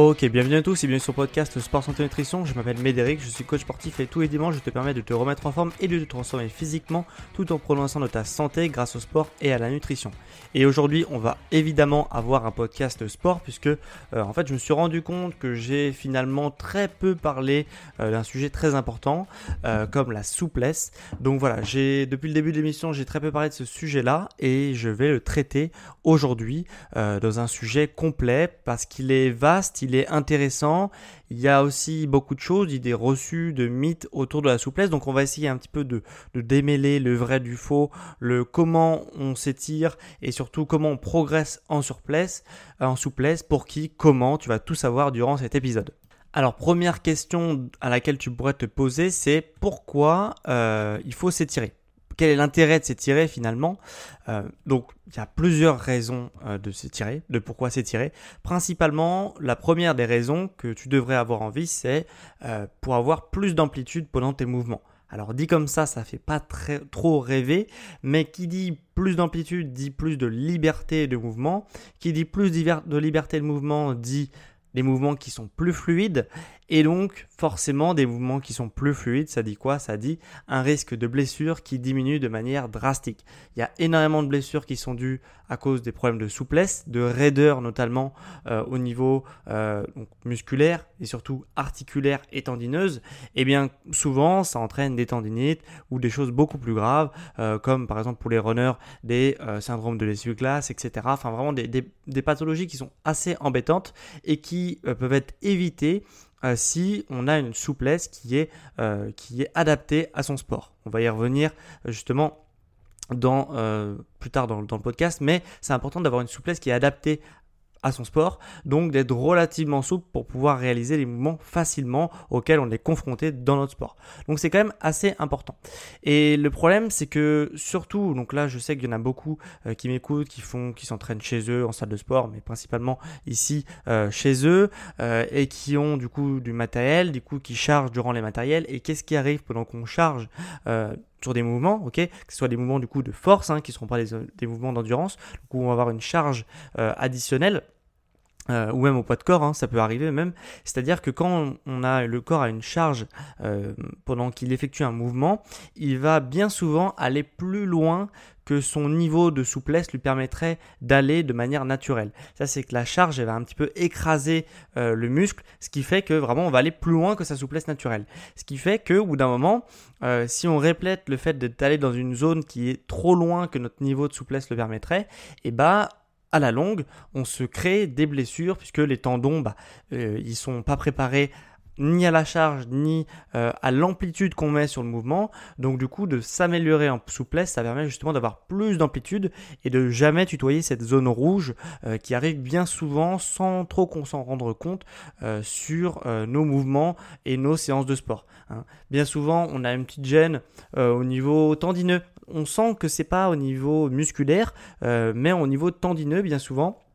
Ok, bienvenue à tous et bienvenue sur le podcast Sport Santé Nutrition. Je m'appelle Médéric, je suis coach sportif et tous les dimanches je te permets de te remettre en forme et de te transformer physiquement tout en prononçant de ta santé grâce au sport et à la nutrition. Et aujourd'hui, on va évidemment avoir un podcast sport puisque euh, en fait, je me suis rendu compte que j'ai finalement très peu parlé euh, d'un sujet très important euh, comme la souplesse. Donc voilà, j'ai depuis le début de l'émission, j'ai très peu parlé de ce sujet-là et je vais le traiter aujourd'hui dans un sujet complet parce qu'il est vaste est intéressant. Il y a aussi beaucoup de choses, idées reçues, de mythes autour de la souplesse. Donc on va essayer un petit peu de, démêler le vrai du faux, le comment on s'étire et surtout comment on progresse en souplesse, en souplesse, pour qui, comment, tu vas tout savoir durant cet épisode. Alors première question à laquelle tu pourrais te poser, c'est pourquoi euh, il faut s'étirer? Quel est l'intérêt de s'étirer finalement euh, Donc il y a plusieurs raisons euh, de s'étirer, de pourquoi s'étirer. Principalement, la première des raisons que tu devrais avoir envie, c'est euh, pour avoir plus d'amplitude pendant tes mouvements. Alors dit comme ça, ça fait pas trop rêver, mais qui dit plus d'amplitude dit plus de liberté de mouvement, qui dit plus de liberté de mouvement dit des mouvements qui sont plus fluides et donc forcément des mouvements qui sont plus fluides, ça dit quoi? Ça dit un risque de blessure qui diminue de manière drastique. Il y a énormément de blessures qui sont dues à cause des problèmes de souplesse, de raideur notamment euh, au niveau euh, musculaire et surtout articulaire et tendineuse. Et eh bien souvent ça entraîne des tendinites ou des choses beaucoup plus graves euh, comme par exemple pour les runners des syndromes de l'essuie-glace, etc. Enfin vraiment des, des pathologies qui sont assez embêtantes et qui peuvent être évitées euh, si on a une souplesse qui est, euh, qui est adaptée à son sport. On va y revenir euh, justement dans, plus tard dans, dans, le podcast, mais c'est important d'avoir une souplesse qui est adaptée à son sport, donc d'être relativement souple pour pouvoir réaliser les mouvements facilement auxquels on est confronté dans notre sport. Donc c'est quand même assez important. Et le problème c'est que surtout, donc là je sais qu'il y en a beaucoup euh, qui m'écoutent, qui font, qui s'entraînent chez eux en salle de sport, mais principalement ici euh, chez eux euh, et qui ont du coup du matériel, du coup qui chargent durant les matériels. Et qu'est-ce qui arrive pendant qu'on charge sur des mouvements, ok, que ce soit des mouvements du coup de force, hein, qui ne seront pas des, mouvements d'endurance, où on va avoir une charge euh, additionnelle. Euh, ou même au poids de corps, hein, ça peut arriver même. C'est-à-dire que quand on a le corps à une charge euh, pendant qu'il effectue un mouvement, il va bien souvent aller plus loin que son niveau de souplesse lui permettrait d'aller de manière naturelle. Ça, c'est que la charge, elle va un petit peu écraser euh, le muscle, ce qui fait que vraiment on va aller plus loin que sa souplesse naturelle. Ce qui fait que, au bout d'un moment, si on répète le fait d'aller dans une zone qui est trop loin que notre niveau de souplesse le permettrait, et eh bah à la longue, on se crée des blessures puisque les tendons, bah, euh, ils sont pas préparés ni à la charge ni euh, à l'amplitude qu'on met sur le mouvement. Donc du coup, de s'améliorer en souplesse, ça permet justement d'avoir plus d'amplitude et de jamais tutoyer cette zone rouge euh, qui arrive bien souvent sans trop qu'on s'en rende compte euh, sur nos mouvements et nos séances de sport. Hein. Bien souvent, on a une petite gêne au niveau tendineux. On sent que c'est pas au niveau musculaire, mais au niveau tendineux bien souvent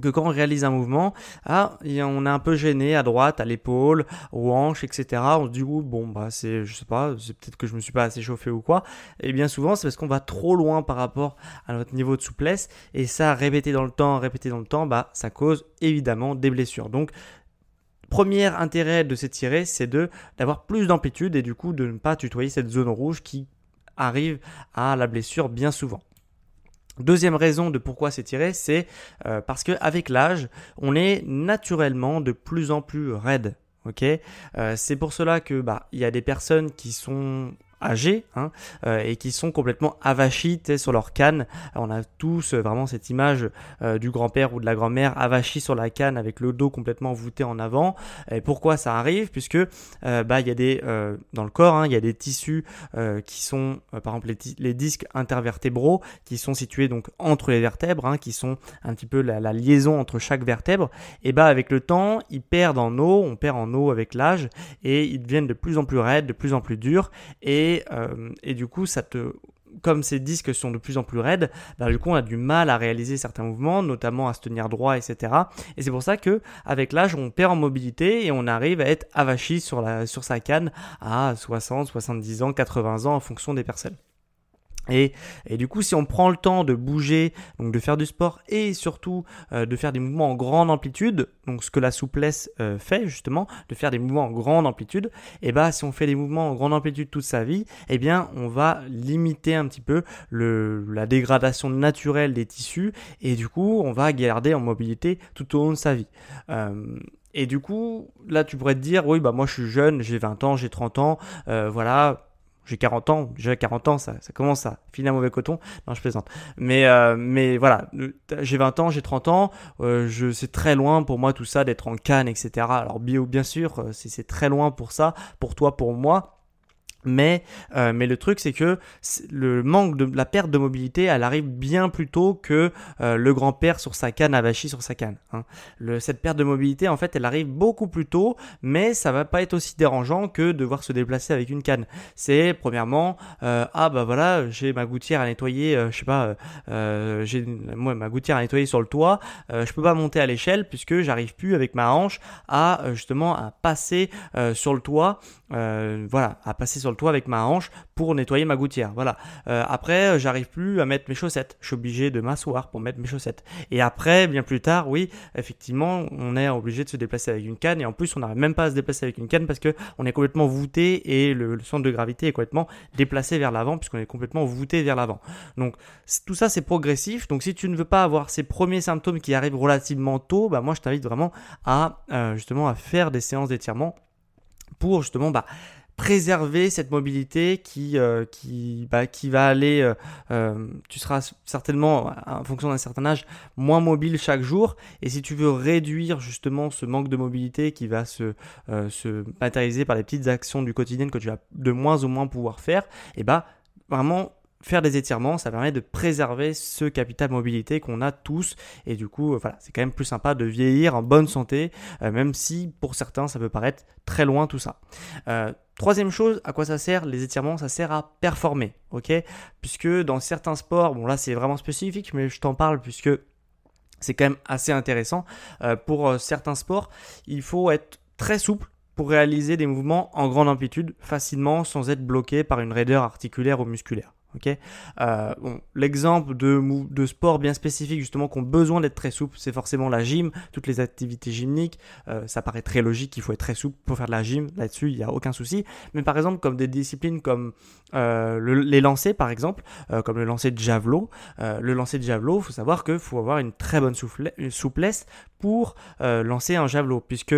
que quand on réalise un mouvement, ah, on est un peu gêné à droite, à l'épaule, aux hanches, etc. On se dit, bon, bah, c'est, je sais pas, c'est peut-être que je me suis pas assez chauffé ou quoi. Et bien souvent, c'est parce qu'on va trop loin par rapport à notre niveau de souplesse. Et ça, répéter dans le temps, répéter dans le temps, bah, ça cause évidemment des blessures. Donc, premier intérêt de s'étirer, c'est de d'avoir plus d'amplitude et du coup de ne pas tutoyer cette zone rouge qui arrive à la blessure bien souvent. Deuxième raison de pourquoi s'étirer, c'est euh, parce qu'avec l'âge, on est naturellement de plus en plus raide. Ok, euh, c'est pour cela que bah il y a des personnes qui sont âgés hein, euh, et qui sont complètement avachis sur leur canne. on a tous euh, vraiment cette image euh, du grand-père ou de la grand-mère avachi sur la canne avec le dos complètement voûté en avant. Et pourquoi ça arrive? Puisque bah y a des dans le corps, hein, il y a des tissus qui sont par exemple les, disques intervertébraux qui sont situés donc entre les vertèbres, hein, qui sont un petit peu la, liaison entre chaque vertèbre. Et bah avec le temps, ils perdent en eau, on perd en eau avec l'âge et ils deviennent de plus en plus raides, de plus en plus durs et euh, et, du coup, comme ces disques sont de plus en plus raides, du coup on a du mal à réaliser certains mouvements, notamment à se tenir droit, etc. Et c'est pour ça que avec l'âge on perd en mobilité et on arrive à être avachi sur, sur sa canne à 60, 70 ans, 80 ans en fonction des personnes. Et, du coup, si on prend le temps de bouger, donc de faire du sport et surtout euh, de faire des mouvements en grande amplitude, donc ce que la souplesse euh, fait justement, de faire des mouvements en grande amplitude, et eh bah si on fait des mouvements en grande amplitude toute sa vie, eh bien on va limiter un petit peu la dégradation naturelle des tissus et du coup on va garder en mobilité tout au long de sa vie. Euh, et du coup, là tu pourrais te dire, oui bah moi je suis jeune, j'ai 20 ans, j'ai 30 ans, voilà j'ai 40 ans, déjà 40 ans, ça, ça commence à filer un mauvais coton. Non, je plaisante. Mais, euh, mais voilà, j'ai 20 ans, j'ai 30 ans, euh, je, c'est très loin pour moi tout ça d'être en canne, etc. Alors bio, bien sûr, euh, c'est très loin pour ça, pour toi, pour moi. Mais, euh, mais le truc, c'est que le manque de la perte de mobilité, elle arrive bien plus tôt que euh, le grand-père sur sa canne, avachi sur sa canne. Hein. Cette perte de mobilité, en fait, elle arrive beaucoup plus tôt, mais ça va pas être aussi dérangeant que de devoir se déplacer avec une canne. C'est premièrement, euh, ah bah voilà, j'ai ma gouttière à nettoyer, je sais pas, j'ai moi ma gouttière à nettoyer sur le toit, je peux pas monter à l'échelle puisque j'arrive plus avec ma hanche à justement à passer sur le toit, voilà, à passer sur le avec ma hanche pour nettoyer ma gouttière. Voilà. Euh, après, euh, j'arrive plus à mettre mes chaussettes. Je suis obligé de m'asseoir pour mettre mes chaussettes. Et après, bien plus tard, oui, effectivement, on est obligé de se déplacer avec une canne. Et en plus, on n'arrive même pas à se déplacer avec une canne parce que on est complètement voûté et le, centre de gravité est complètement déplacé vers l'avant puisqu'on est complètement voûté vers l'avant. Donc tout ça, c'est progressif. Donc si tu ne veux pas avoir ces premiers symptômes qui arrivent relativement tôt, bah moi, je t'invite vraiment à euh, justement à faire des séances d'étirement pour justement bah, préserver cette mobilité qui, euh, qui, bah, qui va aller, euh, euh, tu seras certainement, en fonction d'un certain âge, moins mobile chaque jour. Et si tu veux réduire justement ce manque de mobilité qui va se, se matérialiser par les petites actions du quotidien que tu vas de moins en moins pouvoir faire, et bah vraiment faire des étirements, ça permet de préserver ce capital mobilité qu'on a tous. Et du coup, voilà, c'est quand même plus sympa de vieillir en bonne santé, même si pour certains, ça peut paraître très loin tout ça. Troisième chose, à quoi ça sert Les étirements, ça sert à performer, ok? Puisque dans certains sports, bon là c'est vraiment spécifique, mais je t'en parle puisque c'est quand même assez intéressant. Euh, pour euh, certains sports, il faut être très souple pour réaliser des mouvements en grande amplitude facilement sans être bloqué par une raideur articulaire ou musculaire. Euh, l'exemple de, de sport bien spécifique justement qui ont besoin d'être très souple, c'est forcément la gym, toutes les activités gymniques. Euh, ça paraît très logique qu'il faut être très souple pour faire de la gym. Là-dessus, il n'y a aucun souci. Mais par exemple, comme des disciplines comme euh, les lancers, par exemple, comme le lancer de javelot, le lancer de javelot, il faut savoir qu'il faut avoir une très bonne souplesse pour lancer un javelot, puisque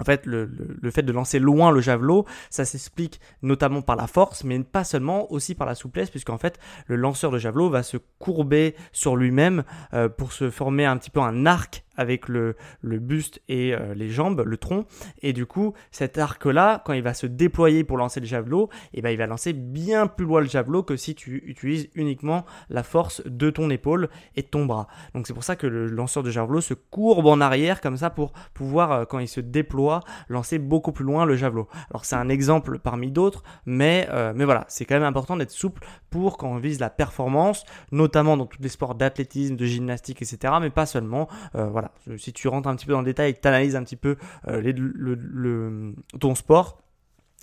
en fait, le, le, fait de lancer loin le javelot, ça s'explique notamment par la force, mais pas seulement, aussi par la souplesse, puisqu'en fait, le lanceur de javelot va se courber sur lui-même euh, pour se former un petit peu un arc avec le, le buste et euh, les jambes, le tronc. Et du coup, cet arc-là, quand il va se déployer pour lancer le javelot, eh ben, il va lancer bien plus loin le javelot que si tu utilises uniquement la force de ton épaule et de ton bras. Donc c'est pour ça que le lanceur de javelot se courbe en arrière comme ça pour pouvoir, euh, quand il se déploie, lancer beaucoup plus loin le javelot. Alors c'est un exemple parmi d'autres, mais, euh, mais voilà, c'est quand même important d'être souple pour quand on vise la performance, notamment dans tous les sports d'athlétisme, de gymnastique, etc. Mais pas seulement. voilà si tu rentres un petit peu dans le détail et que tu analyses un petit peu euh, ton sport,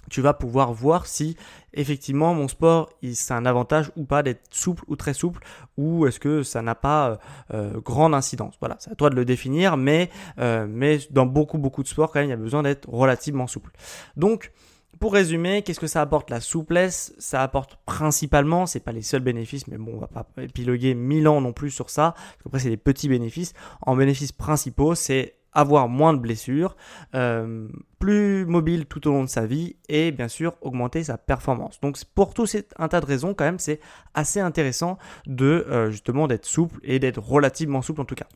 tu vas pouvoir voir si effectivement mon sport c'est un avantage ou pas d'être souple ou très souple ou est-ce que ça n'a pas euh, euh, grande incidence. Voilà, c'est à toi de le définir, mais, mais dans beaucoup beaucoup de sports quand même il y a besoin d'être relativement souple. Donc pour résumer, qu'est-ce que ça apporte La souplesse, ça apporte principalement, c'est pas les seuls bénéfices, mais bon, on va pas épiloguer mille ans non plus sur ça, parce qu'après c'est des petits bénéfices. En bénéfices principaux, c'est avoir moins de blessures, euh, plus mobile tout au long de sa vie et bien sûr augmenter sa performance. Donc pour tout un tas de raisons quand même c'est assez intéressant de euh, justement d'être souple et d'être relativement souple en tout cas.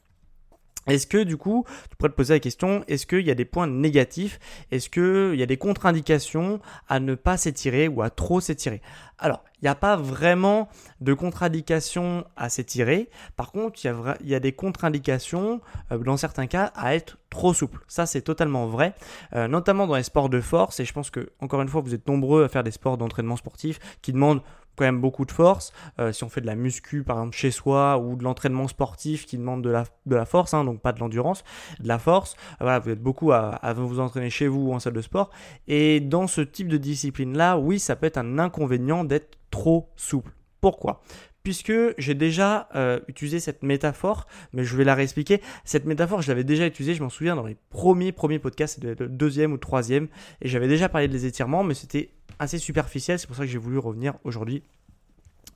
Est-ce que du coup, tu pourrais te poser la question, est-ce qu'il y a des points négatifs? Est-ce qu'il y a des contre-indications à ne pas s'étirer ou à trop s'étirer? Alors, il n'y a pas vraiment de contre-indications à s'étirer. Par contre, il y a, des contre-indications, euh, dans certains cas, à être trop souple. Ça, c'est totalement vrai, euh, notamment dans les sports de force. Et je pense que, encore une fois, vous êtes nombreux à faire des sports d'entraînement sportif qui demandent quand même beaucoup de force. Euh, si on fait de la muscu par exemple chez soi ou de l'entraînement sportif qui demande de la, de la force, hein, donc pas de l'endurance, de la force, euh, vous êtes beaucoup à, à, vous entraîner chez vous ou en salle de sport. Et dans ce type de discipline-là, oui, ça peut être un inconvénient d'être trop souple. Pourquoi? Puisque j'ai déjà euh, utilisé cette métaphore, mais je vais la réexpliquer. Cette métaphore, je l'avais déjà utilisée, je m'en souviens, dans les premiers, premiers podcasts, le deuxième ou troisième, et j'avais déjà parlé des étirements, mais c'était assez superficiel, c'est pour ça que j'ai voulu revenir aujourd'hui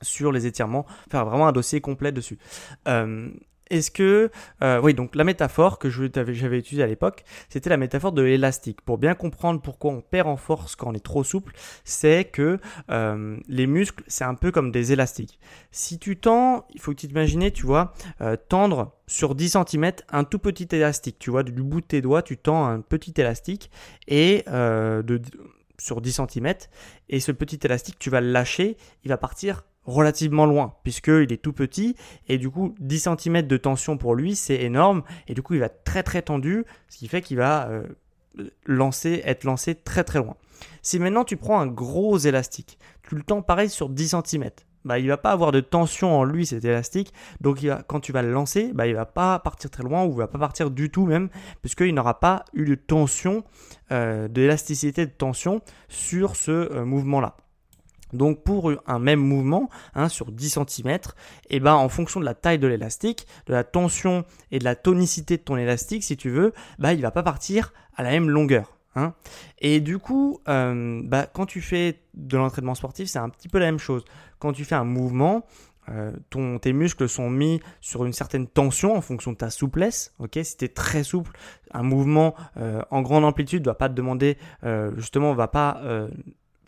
sur les étirements, faire vraiment un dossier complet dessus. Euh, est-ce que, euh, oui, donc la métaphore que j'avais utilisée à l'époque, c'était la métaphore de l'élastique. Pour bien comprendre pourquoi on perd en force quand on est trop souple, c'est que euh, les muscles, c'est un peu comme des élastiques. Si tu tends, il faut que tu t'imagines, tu vois, euh, tendre sur 10 cm un tout petit élastique. Tu vois, du bout de tes doigts, tu tends un petit élastique et de, sur 10 cm. Et ce petit élastique, tu vas le lâcher, il va partir relativement loin puisqu'il est tout petit et du coup 10 cm de tension pour lui c'est énorme et du coup il va très très tendu ce qui fait qu'il va euh, lancer, être lancé très très loin. Si maintenant tu prends un gros élastique, tu le tends pareil sur 10 cm, bah, il va pas avoir de tension en lui cet élastique, donc quand tu vas le lancer, bah, il va pas partir très loin ou il va pas partir du tout même, puisqu'il n'aura pas eu de tension, euh, d'élasticité de tension sur ce euh, mouvement-là. Donc pour un même mouvement hein, sur 10 cm, et ben en fonction de la taille de l'élastique, de la tension et de la tonicité de ton élastique, si tu veux, bah, il va pas partir à la même longueur. Hein. Et du coup, euh, bah, quand tu fais de l'entraînement sportif, c'est un petit peu la même chose. Quand tu fais un mouvement, euh, ton, tes muscles sont mis sur une certaine tension en fonction de ta souplesse. Ok, si tu es très souple, un mouvement euh, en grande amplitude va pas te demander, justement, va pas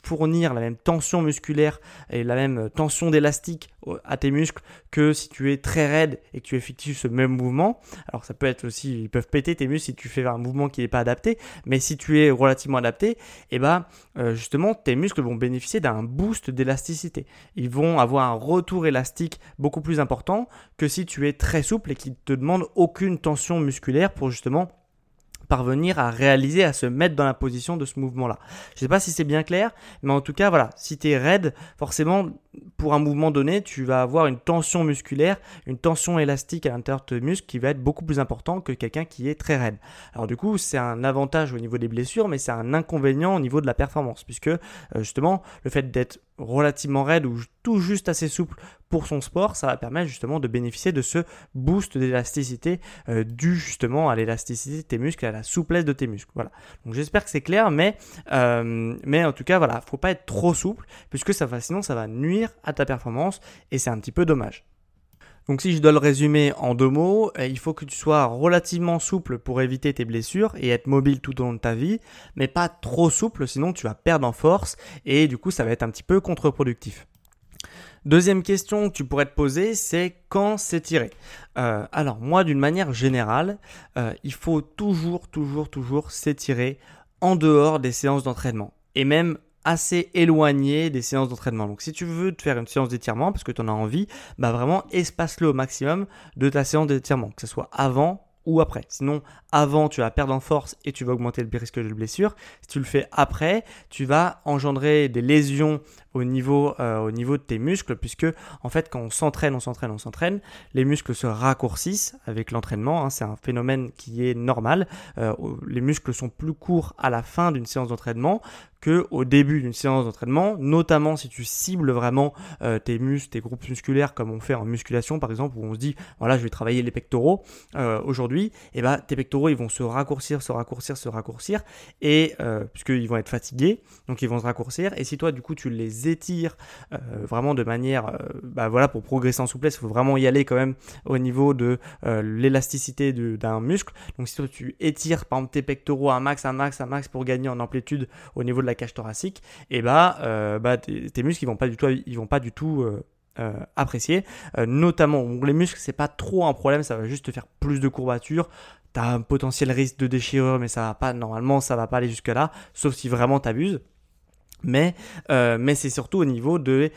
fournir la même tension musculaire et la même tension d'élastique à tes muscles que si tu es très raide et que tu effectues ce même mouvement. Alors ça peut être aussi, ils peuvent péter tes muscles si tu fais un mouvement qui n'est pas adapté, mais si tu es relativement adapté, et eh ben euh, justement tes muscles vont bénéficier d'un boost d'élasticité. Ils vont avoir un retour élastique beaucoup plus important que si tu es très souple et qui te demande aucune tension musculaire pour justement parvenir à réaliser, à se mettre dans la position de ce mouvement-là. Je ne sais pas si c'est bien clair, mais en tout cas, voilà, si tu es raide, forcément, pour un mouvement donné, tu vas avoir une tension musculaire, une tension élastique à l'intérieur de tes muscles qui va être beaucoup plus important que quelqu'un qui est très raide. Alors du coup, c'est un avantage au niveau des blessures, mais c'est un inconvénient au niveau de la performance, puisque euh, justement, le fait d'être relativement raide ou tout juste assez souple pour son sport, ça va permettre justement de bénéficier de ce boost d'élasticité euh, dû justement à l'élasticité de tes muscles, à la souplesse de tes muscles. Voilà. Donc j'espère que c'est clair, mais, euh, mais en tout cas, voilà, faut pas être trop souple puisque ça va, sinon ça va nuire à ta performance et c'est un petit peu dommage. Donc si je dois le résumer en deux mots, euh, il faut que tu sois relativement souple pour éviter tes blessures et être mobile tout au long de ta vie, mais pas trop souple sinon tu vas perdre en force et du coup ça va être un petit peu contre-productif. Deuxième question que tu pourrais te poser, c'est quand s'étirer euh, Alors moi, d'une manière générale, euh, il faut toujours, toujours, toujours s'étirer en dehors des séances d'entraînement. Et même assez éloigné des séances d'entraînement. Donc si tu veux te faire une séance d'étirement parce que tu en as envie, bah vraiment espace-le au maximum de ta séance d'étirement, que ce soit avant ou après. Sinon, avant, tu vas perdre en force et tu vas augmenter le risque de blessure. Si tu le fais après, tu vas engendrer des lésions au niveau, euh, au niveau de tes muscles, puisque en fait, quand on s'entraîne, on s'entraîne, on s'entraîne, les muscles se raccourcissent avec l'entraînement. Hein, c'est un phénomène qui est normal. Euh, les muscles sont plus courts à la fin d'une séance d'entraînement que au début d'une séance d'entraînement, notamment si tu cibles vraiment euh, tes muscles, tes groupes musculaires comme on fait en musculation par exemple, où on se dit voilà je vais travailler les pectoraux aujourd'hui, et ben tes pectoraux ils vont se raccourcir, se raccourcir, se raccourcir, et puisqu'ils vont être fatigués, donc ils vont se raccourcir, et si toi du coup tu les étires vraiment de manière, bah voilà pour progresser en souplesse, il faut vraiment y aller quand même au niveau de l'élasticité d'un muscle. Donc si toi tu étires par exemple tes pectoraux un max, un max, un max pour gagner en amplitude au niveau de la cage thoracique, et bah, euh, bah tes, muscles ils vont pas du tout, ils vont pas du tout euh, euh, apprécier. notamment les muscles c'est pas trop un problème, ça va juste te faire plus de courbatures. T'as un potentiel risque de déchirure, mais ça va pas normalement, ça va pas aller jusque là, sauf si vraiment t'abuses mais, mais c'est surtout au niveau de,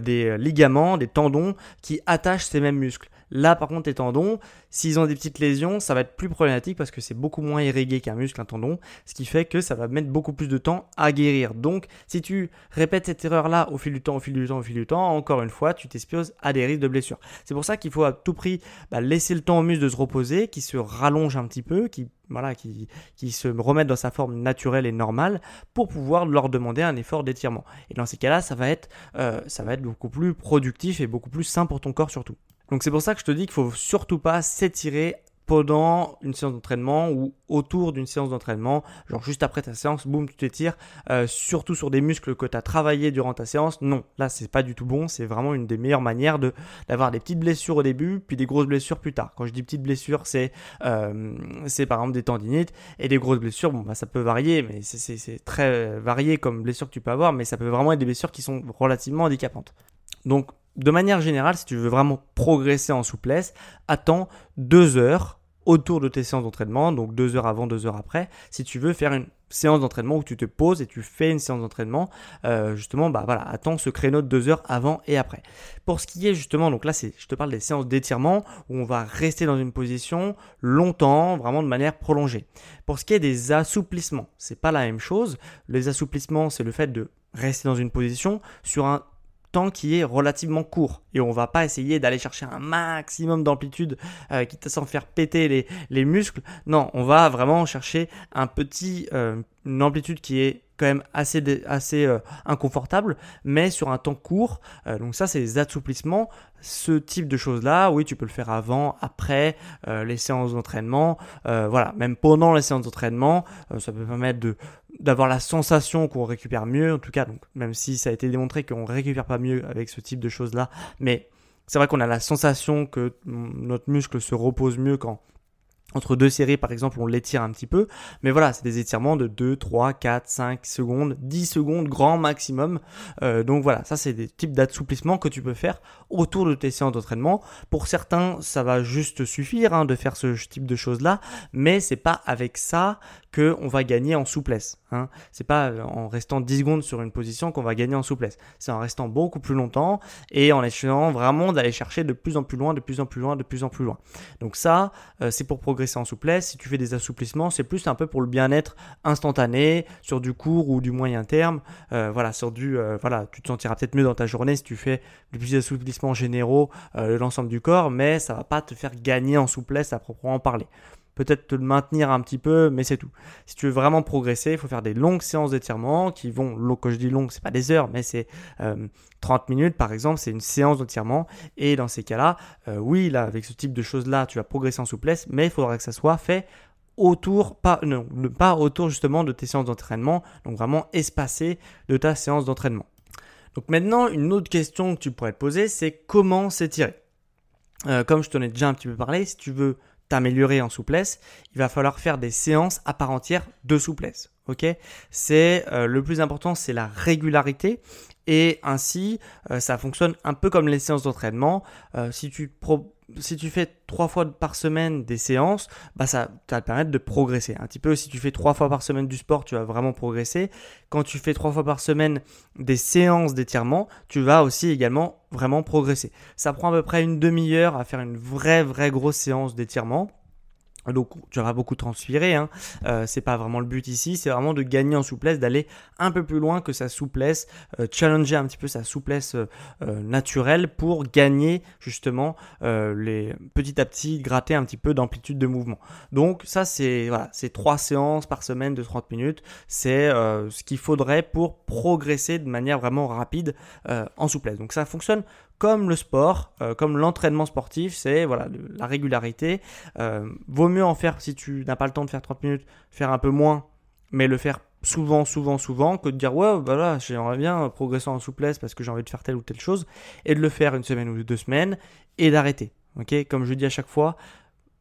des ligaments, des tendons qui attachent ces mêmes muscles. Là, par contre, tes tendons, s'ils ont des petites lésions, ça va être plus problématique parce que c'est beaucoup moins irrigué qu'un muscle, un tendon, ce qui fait que ça va mettre beaucoup plus de temps à guérir. Donc, si tu répètes cette erreur-là au fil du temps, au fil du temps, au fil du temps, encore une fois, tu t'exposes à des risques de blessure. C'est pour ça qu'il faut à tout prix bah, laisser le temps au muscle de se reposer, qui se rallonge un petit peu, qui voilà, qui, qui se remettent dans sa forme naturelle et normale pour pouvoir leur demander un effort d'étirement. Et dans ces cas-là, ça va être, euh, ça va être beaucoup plus productif et beaucoup plus sain pour ton corps surtout. Donc c'est pour ça que je te dis qu'il faut surtout pas s'étirer pendant une séance d'entraînement ou autour d'une séance d'entraînement, genre juste après ta séance, boum, tu t'étires, euh, surtout sur des muscles que tu as travaillé durant ta séance. Non, là c'est pas du tout bon, c'est vraiment une des meilleures manières de d'avoir des petites blessures au début, puis des grosses blessures plus tard. Quand je dis petites blessures, c'est euh, c'est par exemple des tendinites et des grosses blessures, bon bah ça peut varier, mais c'est très varié comme blessure que tu peux avoir, mais ça peut vraiment être des blessures qui sont relativement handicapantes. Donc de manière générale, si tu veux vraiment progresser en souplesse, attends deux heures autour de tes séances d'entraînement, donc deux heures avant, deux heures après, si tu veux faire une séance d'entraînement où tu te poses et tu fais une séance d'entraînement, euh, justement, bah voilà, attends ce créneau de deux heures avant et après. Pour ce qui est justement, donc là, c'est, je te parle des séances d'étirement où on va rester dans une position longtemps, vraiment de manière prolongée. Pour ce qui est des assouplissements, c'est pas la même chose. Les assouplissements, c'est le fait de rester dans une position sur un temps qui est relativement court. Et on va pas essayer d'aller chercher un maximum d'amplitude euh, quitte à s'en faire péter les, les, muscles. Non, on va vraiment chercher un petit, euh, une amplitude qui est quand même assez, assez euh, inconfortable, mais sur un temps court. Euh, donc ça, c'est les assouplissements. Ce type de choses-là, oui, tu peux le faire avant, après les séances d'entraînement. voilà, même pendant les séances d'entraînement, ça peut permettre d'avoir la sensation qu'on récupère mieux, en tout cas, donc même si ça a été démontré qu'on récupère pas mieux avec ce type de choses-là, mais c'est vrai qu'on a la sensation que notre muscle se repose mieux quand entre deux séries, par exemple, on l'étire un petit peu. Mais voilà, c'est des étirements de 2, 3, 4, 5 secondes, 10 secondes grand maximum. Euh, donc voilà, ça c'est des types d'assouplissement que tu peux faire autour de tes séances d'entraînement. Pour certains, ça va juste suffire hein, de faire ce type de choses-là. Mais c'est pas avec ça qu'on va gagner en souplesse. Hein. C'est pas en restant 10 secondes sur une position qu'on va gagner en souplesse. C'est en restant beaucoup plus longtemps et en essayant vraiment d'aller chercher de plus en plus loin, de plus en plus loin, de plus en plus loin. Donc ça, euh, c'est pour progresser en souplesse. Si tu fais des assouplissements, c'est plus un peu pour le bien-être instantané, sur du court ou du moyen terme. Euh, voilà, sur du, euh, voilà, tu te sentiras peut-être mieux dans ta journée si tu fais du plus d'assouplissements généraux de l'ensemble du corps, mais ça va pas te faire gagner en souplesse à proprement parler peut-être te le maintenir un petit peu, mais c'est tout. Si tu veux vraiment progresser, il faut faire des longues séances d'étirement qui vont, quand je dis longues, c'est pas des heures, mais c'est 30 euh, minutes par exemple, c'est une séance d'étirement. Et dans ces cas-là, euh, oui, là, avec ce type de choses-là, tu vas progresser en souplesse, mais il faudra que ça soit fait autour, pas, pas autour justement de tes séances d'entraînement, donc vraiment espacé de ta séance d'entraînement. Donc maintenant, une autre question que tu pourrais te poser, c'est comment s'étirer? Euh, comme je t'en ai déjà un petit peu parlé, si tu veux t'améliorer en souplesse, il va falloir faire des séances à part entière de souplesse. Ok, c'est euh, le plus important, c'est la régularité et ainsi euh, ça fonctionne un peu comme les séances d'entraînement. Euh, si tu pro si tu fais trois fois par semaine des séances, bah ça, va te permettre de progresser. Un petit peu, si tu fais trois fois par semaine du sport, tu vas vraiment progresser. Quand tu fais trois fois par semaine des séances d'étirement, tu vas aussi également vraiment progresser. Ça prend à peu près une demi-heure à faire une vraie, vraie grosse séance d'étirement. Donc tu vas beaucoup transpirer, hein. Euh, c'est pas vraiment le but ici, c'est vraiment de gagner en souplesse, d'aller un peu plus loin que sa souplesse, euh, challenger un petit peu sa souplesse euh, naturelle pour gagner justement les petit à petit gratter un petit peu d'amplitude de mouvement. Donc ça c'est voilà, c'est trois séances par semaine de 30 minutes, c'est ce qu'il faudrait pour progresser de manière vraiment rapide en souplesse. Donc ça fonctionne comme le sport, euh, comme l'entraînement sportif, c'est voilà la régularité. Euh, vaut mieux en faire si tu n'as pas le temps de faire 30 minutes, faire un peu moins, mais le faire souvent, souvent, souvent, que de dire ouais, voilà, j'aimerais bien progresser en souplesse parce que j'ai envie de faire telle ou telle chose, et de le faire une semaine ou deux semaines et d'arrêter. Ok, comme je dis à chaque fois,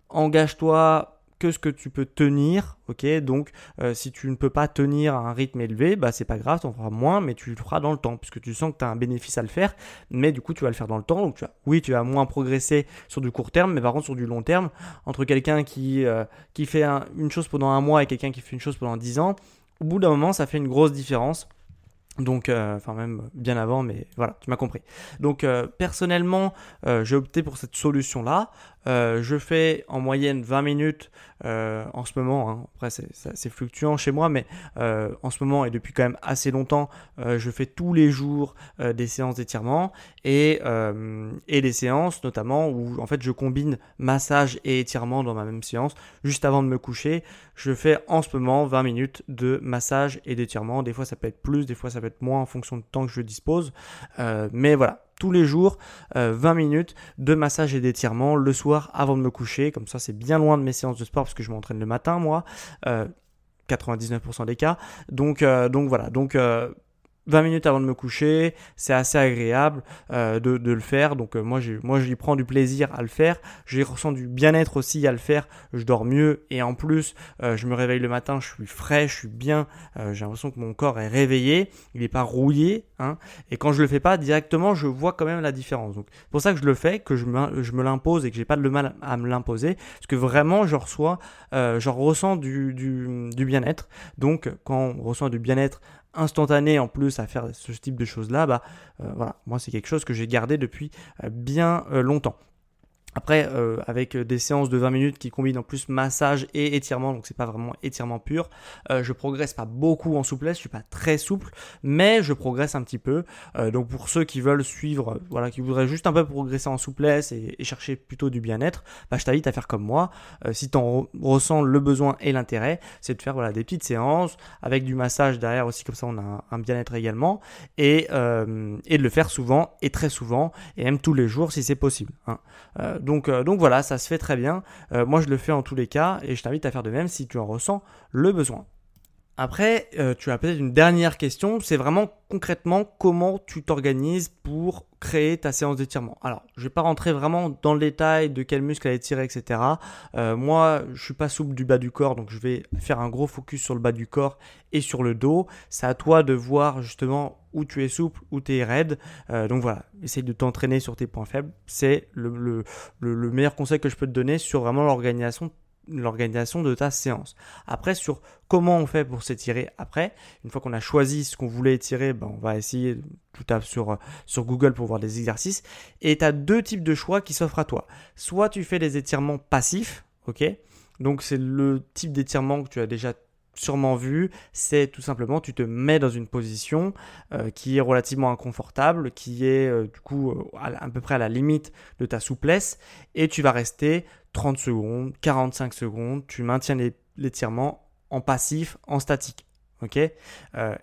engage-toi que ce que tu peux tenir, ok Donc, euh, si tu ne peux pas tenir à un rythme élevé, bah c'est pas grave, tu en feras moins, mais tu le feras dans le temps, puisque tu sens que tu as un bénéfice à le faire, mais du coup, tu vas le faire dans le temps. Donc, tu oui, tu vas moins progresser sur du court terme, mais par contre, sur du long terme, entre quelqu'un qui, euh, fait une chose pendant un mois et quelqu'un qui fait une chose pendant dix ans, au bout d'un moment, ça fait une grosse différence. Donc, euh, enfin même bien avant, mais voilà, tu m'as compris. Donc personnellement, j'ai opté pour cette solution-là. Euh, je fais en moyenne 20 minutes euh, en ce moment. Hein. Après, c'est fluctuant chez moi, mais euh, en ce moment et depuis quand même assez longtemps, je fais tous les jours des séances d'étirement et, et des séances notamment où en fait je combine massage et étirement dans ma même séance. Juste avant de me coucher, je fais en ce moment 20 minutes de massage et d'étirement. Des fois, ça peut être plus, des fois, ça peut être moins en fonction du temps que je dispose. mais voilà, tous les jours 20 euh, minutes de massage et d'étirement le soir avant de me coucher. Comme ça, c'est bien loin de mes séances de sport parce que je m'entraîne le matin, moi. 99% euh, des cas. Donc, euh, donc voilà. Donc 20 minutes avant de me coucher, c'est assez agréable euh, de, le faire. Donc euh, moi, moi, j'y prends du plaisir à le faire. J'y ressens du bien-être aussi à le faire. Je dors mieux et en plus, euh, je me réveille le matin, je suis frais, je suis bien. J'ai l'impression que mon corps est réveillé, il n'est pas rouillé. Hein. et quand je le fais pas directement, je vois quand même la différence. Donc c'est pour ça que je le fais, que je me, l'impose et que j'ai pas de mal à me l'imposer, parce que vraiment, je reçois, je ressens du, du bien-être. Donc quand on ressent du bien-être instantané en plus à faire ce type de choses là, bah euh, voilà, moi c'est quelque chose que j'ai gardé depuis euh, bien euh, longtemps. Après, euh, avec des séances de 20 minutes qui combinent en plus massage et étirement, donc c'est pas vraiment étirement pur, euh, je progresse pas beaucoup en souplesse, je suis pas très souple, mais je progresse un petit peu. Euh, donc pour ceux qui veulent suivre, voilà, qui voudraient juste un peu progresser en souplesse et, chercher plutôt du bien-être, bah, je t'invite à faire comme moi. si tu en ressens le besoin et l'intérêt, c'est de faire voilà des petites séances avec du massage derrière aussi, comme ça on a un, bien-être également, et, et de le faire souvent et très souvent, et même tous les jours si c'est possible. Hein. Euh, donc, voilà, ça se fait très bien. Euh, moi, je le fais en tous les cas et je t'invite à faire de même si tu en ressens le besoin. Après, euh, tu as peut-être une dernière question, c'est vraiment concrètement comment tu t'organises pour créer ta séance d'étirement. Alors, je ne vais pas rentrer vraiment dans le détail de quel muscle à étirer, etc. Moi, je suis pas souple du bas du corps, donc je vais faire un gros focus sur le bas du corps et sur le dos. C'est à toi de voir justement où tu es souple, où tu es raide. Euh, donc voilà, essaye de t'entraîner sur tes points faibles. C'est le meilleur conseil que je peux te donner sur vraiment l'organisation l'organisation de ta séance. Après, sur comment on fait pour s'étirer après, une fois qu'on a choisi ce qu'on voulait étirer, ben, on va essayer, tout à sur, sur Google pour voir des exercices. Et tu as deux types de choix qui s'offrent à toi. Soit tu fais des étirements passifs, ok? Donc c'est le type d'étirement que tu as déjà sûrement vu, c'est tout simplement tu te mets dans une position euh, qui est relativement inconfortable, qui est euh, du coup euh, à, peu près à la limite de ta souplesse, et tu vas rester 30 secondes, 45 secondes, tu maintiens l'étirement en passif, en statique. ok?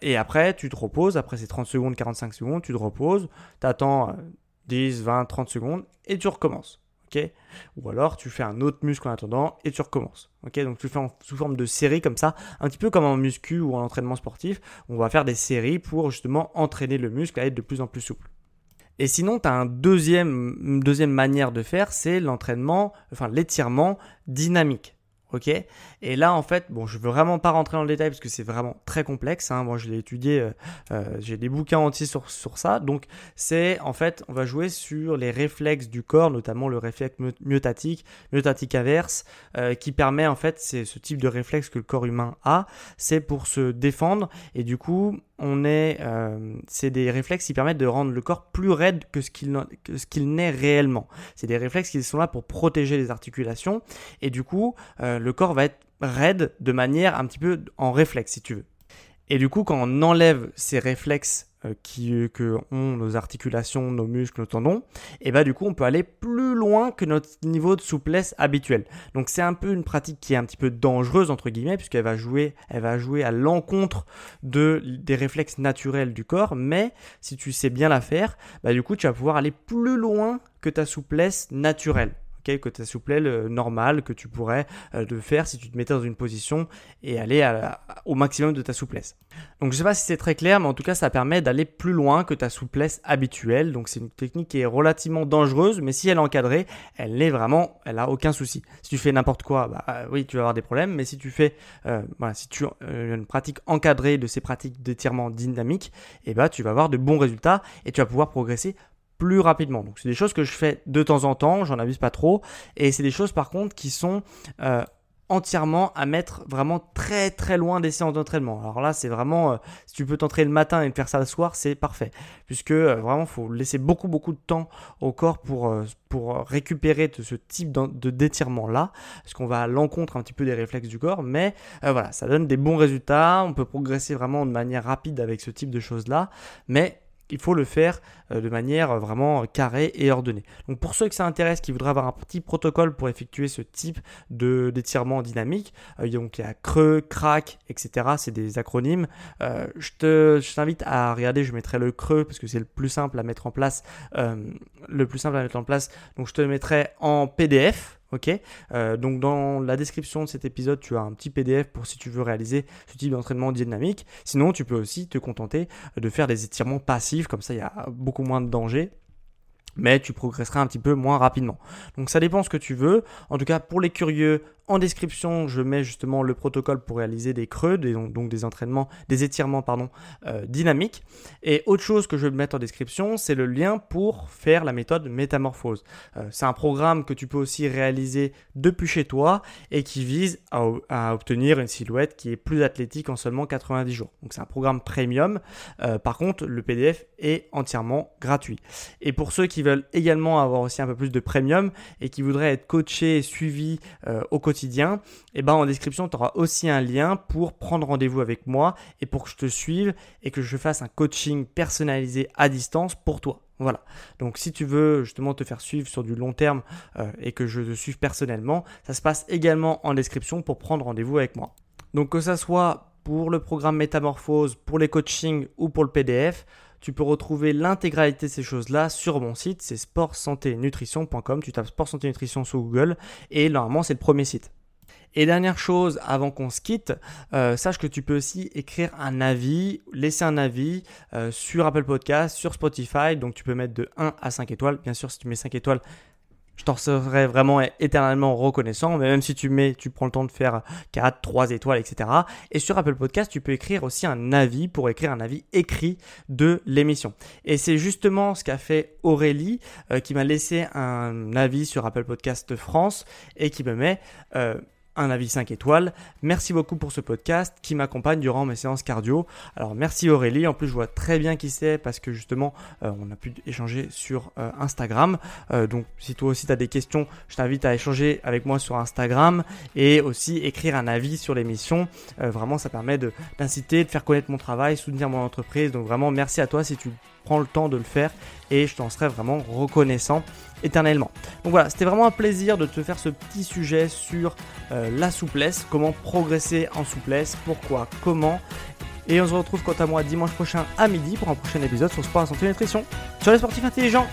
Et après, tu te reposes, après ces 30 secondes, 45 secondes, tu te reposes, tu attends 10, 20, 30 secondes, et tu recommences. Ou alors tu fais un autre muscle en attendant et tu recommences. Donc tu fais sous forme de série comme ça, un petit peu comme en muscu ou en entraînement sportif. On va faire des séries pour justement entraîner le muscle à être de plus en plus souple. Et sinon, tu as un deuxième, une deuxième manière de faire, c'est l'entraînement, enfin l'étirement dynamique. Ok? Et là, en fait, bon, je veux vraiment pas rentrer dans le détail parce que c'est vraiment très complexe. Hein. Moi, je l'ai étudié, euh, euh, j'ai des bouquins entiers sur, sur ça. Donc, c'est en fait, on va jouer sur les réflexes du corps, notamment le réflexe myotatique, myotatique inverse, euh, qui permet en fait, c'est ce type de réflexe que le corps humain a, c'est pour se défendre. Et du coup, on est, euh, c'est des réflexes qui permettent de rendre le corps plus raide que ce qu'il, n'est réellement. C'est des réflexes qui sont là pour protéger les articulations et du coup, euh, le corps va être raide de manière un petit peu en réflexe si tu veux. Et du coup, quand on enlève ces réflexes qui euh, que ont nos articulations, nos muscles, nos tendons, et bah du coup on peut aller plus loin que notre niveau de souplesse habituel. Donc c'est un peu une pratique qui est un petit peu dangereuse entre guillemets puisqu'elle va jouer, elle va jouer à l'encontre de des réflexes naturels du corps, mais si tu sais bien la faire, bah du coup tu vas pouvoir aller plus loin que ta souplesse naturelle que ta souplesse normale que tu pourrais euh, de faire si tu te mettais dans une position et aller au maximum de ta souplesse. Donc je sais pas si c'est très clair, mais en tout cas ça permet d'aller plus loin que ta souplesse habituelle. Donc c'est une technique qui est relativement dangereuse, mais si elle est encadrée, elle n'est vraiment, elle a aucun souci. Si tu fais n'importe quoi, bah, euh, oui tu vas avoir des problèmes, mais si tu fais, euh, voilà, si tu euh, une pratique encadrée de ces pratiques d'étirement dynamique, eh bah tu vas avoir de bons résultats et tu vas pouvoir progresser plus rapidement. Donc c'est des choses que je fais de temps en temps, j'en abuse pas trop, et c'est des choses par contre qui sont euh, entièrement à mettre vraiment très très loin des séances d'entraînement. Alors là, c'est vraiment, euh, si tu peux t'entraîner le matin et faire ça le soir, c'est parfait. Puisque euh, vraiment, faut laisser beaucoup beaucoup de temps au corps pour, pour récupérer ce type de d'étirement là, parce qu'on va à l'encontre un petit peu des réflexes du corps, mais voilà, ça donne des bons résultats, on peut progresser vraiment de manière rapide avec ce type de choses là, mais il faut le faire euh, de manière vraiment carrée et ordonnée. Donc pour ceux que ça intéresse, qui voudraient avoir un petit protocole pour effectuer ce type de d'étirement dynamique, euh, donc il y a creux, crack, etc. C'est des acronymes. Euh, je te, t'invite à regarder. Je mettrai le creux parce que c'est le plus simple à mettre en place. le plus simple à mettre en place. Donc je te le mettrai en PDF. Ok, euh, donc dans la description de cet épisode, tu as un petit PDF pour si tu veux réaliser ce type d'entraînement dynamique. Sinon, tu peux aussi te contenter de faire des étirements passifs, comme ça il y a beaucoup moins de danger mais tu progresseras un petit peu moins rapidement. Donc ça dépend ce que tu veux. En tout cas, pour les curieux, en description, je mets justement le protocole pour réaliser des creux, donc des entraînements, des étirements pardon, euh, dynamiques. Et autre chose que je vais mettre en description, c'est le lien pour faire la méthode métamorphose. Euh, c'est un programme que tu peux aussi réaliser depuis chez toi et qui vise à, obtenir une silhouette qui est plus athlétique en seulement 90 jours. Donc c'est un programme premium. Euh, par contre, le PDF est entièrement gratuit. Et pour ceux qui veulent également avoir aussi un peu plus de premium et qui voudraient être coachés et suivis au quotidien, et eh ben en description, tu auras aussi un lien pour prendre rendez-vous avec moi et pour que je te suive et que je fasse un coaching personnalisé à distance pour toi. Voilà. Donc si tu veux justement te faire suivre sur du long terme euh, et que je te suive personnellement, ça se passe également en description pour prendre rendez-vous avec moi. Donc que ça soit pour le programme Métamorphose, pour les coachings ou pour le PDF, tu peux retrouver l'intégralité de ces choses-là sur mon site, c'est sportsanténutrition.com. Tu tapes sport santé nutrition sur Google et normalement c'est le premier site. Et dernière chose, avant qu'on se quitte, euh, sache que tu peux aussi écrire un avis, laisser un avis euh, sur Apple Podcast, sur Spotify. Donc tu peux mettre de 1 à 5 étoiles. Bien sûr, si tu mets 5 étoiles, je t'en serais vraiment éternellement reconnaissant. Mais même si tu mets, tu prends le temps de faire 4, 3 étoiles, etc. Et sur Apple Podcast, tu peux écrire aussi un avis pour écrire un avis écrit de l'émission. Et c'est justement ce qu'a fait Aurélie, euh, qui m'a laissé un avis sur Apple Podcast France et qui me met euh, un avis 5 étoiles. Merci beaucoup pour ce podcast qui m'accompagne durant mes séances cardio. Alors merci Aurélie, en plus je vois très bien qui c'est parce que justement euh, on a pu échanger sur euh, Instagram. Euh, donc si toi aussi tu des questions, je t'invite à échanger avec moi sur Instagram et aussi écrire un avis sur l'émission. vraiment ça permet d'inciter, de, faire connaître mon travail, soutenir mon entreprise. Donc vraiment merci à toi si tu prends le temps de le faire et je t'en serai vraiment reconnaissant éternellement. Donc voilà, c'était vraiment un plaisir de te faire ce petit sujet sur euh, la souplesse, comment progresser en souplesse, pourquoi, comment. Et on se retrouve quant à moi dimanche prochain à midi pour un prochain épisode sur Sport et Santé Nutrition sur les sportifs intelligents.